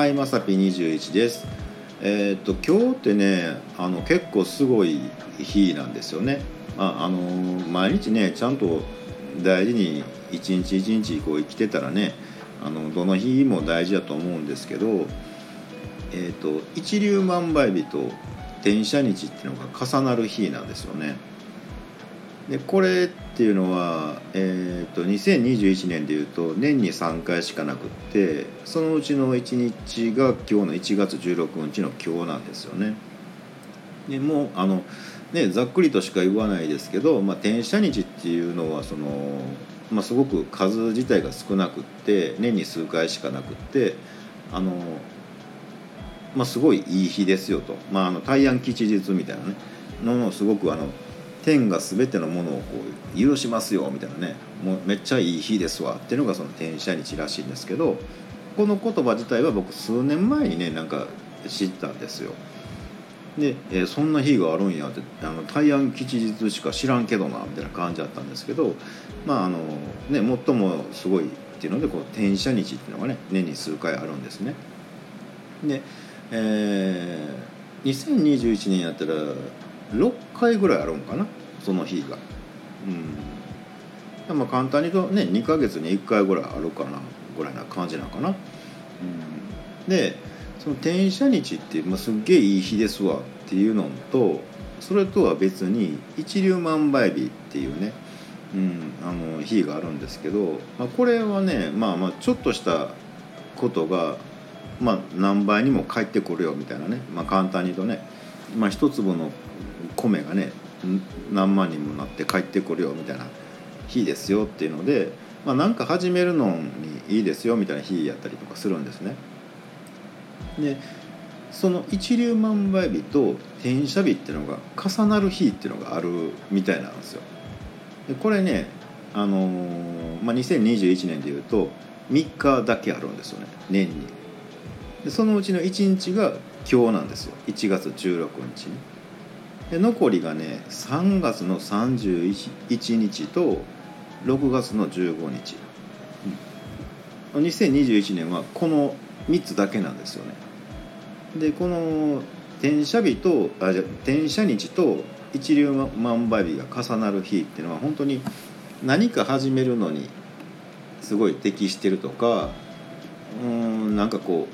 はいまさぴ21ですえー、っと今日ってねあの結構すごい日なんですよねああの毎日ねちゃんと大事に一日一日こう生きてたらねあのどの日も大事だと思うんですけど、えーと、一粒万倍日と転写日っていうのが重なる日なんですよね。でこれっていうのは、えーと、2021年でいうと年に3回しかなくってそのうちの1日が今日の1月16日の今日なんですよね。でもうあのねざっくりとしか言わないですけど、まあ、転写日っていうのはそのまあ、すごく数自体が少なくって年に数回しかなくってあの、まあ、すごいいい日ですよと、まあ、あの大安吉日みたいなねのすごくあの天が全てのものをこう許しますよみたいなねもうめっちゃいい日ですわっていうのがその天赦日らしいんですけどこの言葉自体は僕数年前にねなんか知ったんですよ。で、えー、そんな日があるんやってあの大安吉日しか知らんけどなみたいな感じだったんですけどまああのね最もすごいっていうのでこう転写日っていうのがね年に数回あるんですね。で、えー、2021年やったら6回ぐらいあるんかな？その日が。うん、まあ簡単に言うとね2ヶ月に1回ぐらいあるかなぐらいな感じなのかな。うん、でその転写日って、まあ、すっげえいい日ですわっていうのとそれとは別に一粒万倍日っていうね、うん、あの日があるんですけど、まあ、これはねまあまあちょっとしたことが、まあ、何倍にも返ってくるよみたいなね、まあ、簡単に言うとね、まあ、一粒の米がね何万人もなって帰ってくるよみたいな日ですよっていうので、まあ、なんか始めるのにいいですよみたいな日やったりとかするんですね。でその一粒万倍日と転写日っていうのが重なる日っていうのがあるみたいなんですよ。でこれね、あのー、まあ、2021年でいうと3日だけあるんですよね年に。でそのうちの1日が今日なんですよ1月16日に。残りがね3月の31日と6月の15日。2021年はこの3つだけなんですよね。でこの転写日とあじゃ転写日と一粒万倍日が重なる日っていうのは本当に何か始めるのにすごい適してるとかうんなんかこ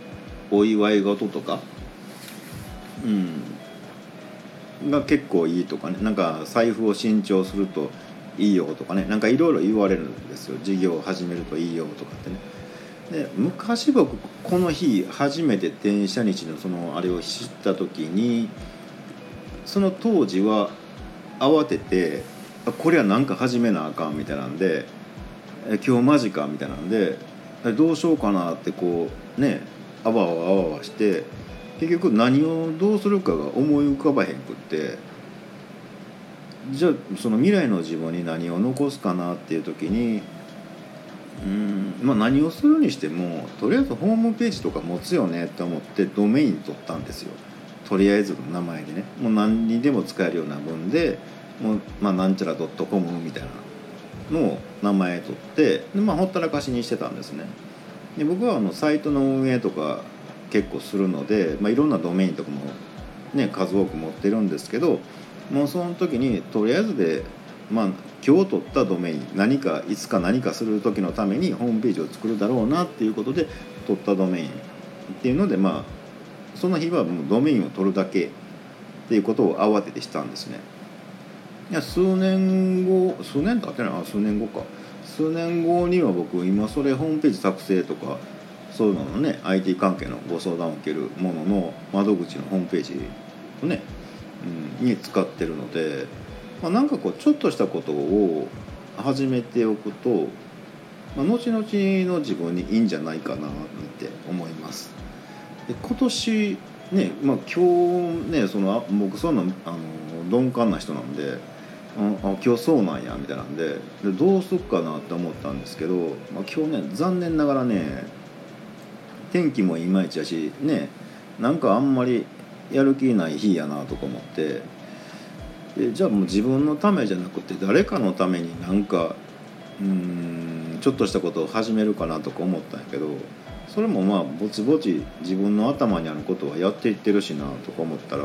うお祝い事とか。うん。が結構いいとかねなんか財布を新調するといいよとかねなんかいろいろ言われるんですよ事業を始めるといいよとかってね。で昔僕この日初めて転写日のそのあれを知った時にその当時は慌ててこれは何か始めなあかんみたいなんで今日マジかみたいなんでどうしようかなってこうねあわあわあわあわして結局何をどうするかが思い浮かばへんくってじゃあその未来の自分に何を残すかなっていう時にうんまあ、何をするにしてもとりあえずホームページとか持つよねって思ってドメイン取ったんですよ。とりあえずの名前でね。もう何にでも使えるような分でもう、まあ、なんちゃら .com みたいなのを名前取ってで、まあ、ほったらかしにしてたんですね。で僕はあのサイトの運営とか結構するので、まあ、いろんなドメインとかも、ね、数多く持ってるんですけどもうその時にとりあえずでまあ今日取ったドメイン何かいつか何かする時のためにホームページを作るだろうなっていうことで取ったドメインっていうのでまあその日はもうドメインを取るだけっていうことを慌ててしたんですね。いや数年後数年経ってない？数年後か数年後には僕今それホームページ作成とかそういうののね IT 関係のご相談を受けるものの窓口のホームページをね、うん、に使ってるのでまあ、なんかこうちょっとしたことを始めておくと、まあ、後々の自分にいいんじゃないかなって思います。で今年ね、まあ、今日ねその僕そういうのあの鈍感な人なんであ今日そうなんやみたいなんででどうすっかなって思ったんですけど、まあ、今日ね残念ながらね天気もいまいちやしねなんかあんまりやる気ない日やなとか思ってでじゃあもう自分のためじゃなくて誰かのためになんかうんちょっとしたことを始めるかなとか思ったんやけどそれもまあぼちぼち自分の頭にあることはやっていってるしなとか思ったら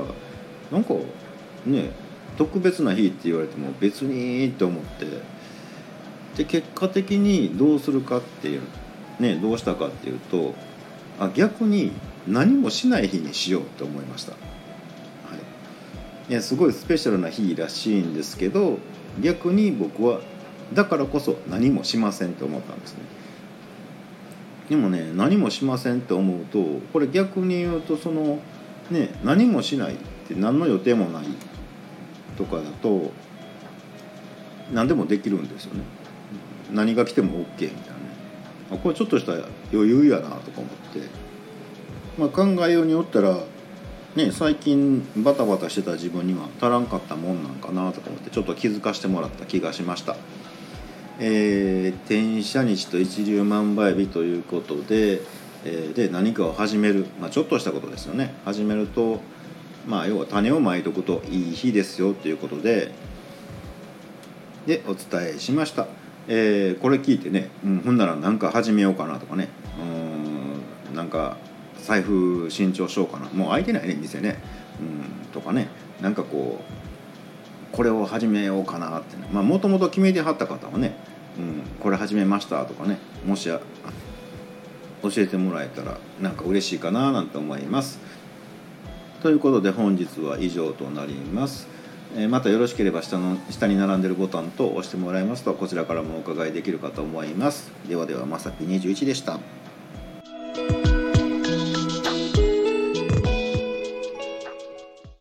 なんかね特別な日って言われても別にって思ってで結果的にどうするかっていうねどうしたかっていうとあ逆に何もしない日にしようと思いました、はい、いすごいスペシャルな日らしいんですけど逆に僕はだからこそ何もしませんって思ったんですね。でもね何もしませんって思うとこれ逆に言うとそのね何もしないって何の予定もないとかだと何でもできるんですよね。何が来ても OK みたいな。ねこれちょっとした余裕やなとか思って、まあ、考えようによったらね最近バタバタしてた自分には足らんかったもんなんかなとか思ってちょっと気づかしてもらった気がしました。えー、転写日と一粒万倍日ということで,、えー、で何かを始める、まあ、ちょっとしたことですよね。始めると、まあ、要は種をまいとくといい日ですよということででお伝えしました、えー、これ聞いてね、うん、ほんなら何か始めようかなとかねうんなんか財布新調しようかなもう空いてないね店ね、うん、とかねなんかこうこれを始めようかなってねまあもともと決めてはった方はねうん、これ始めましたとかねもし教えてもらえたらなんか嬉しいかななんて思います。ということで本日は以上となります。えまたよろしければ下の下に並んでるボタンと押してもらいますとこちらからもお伺いできるかと思います。ではではまさき21でした。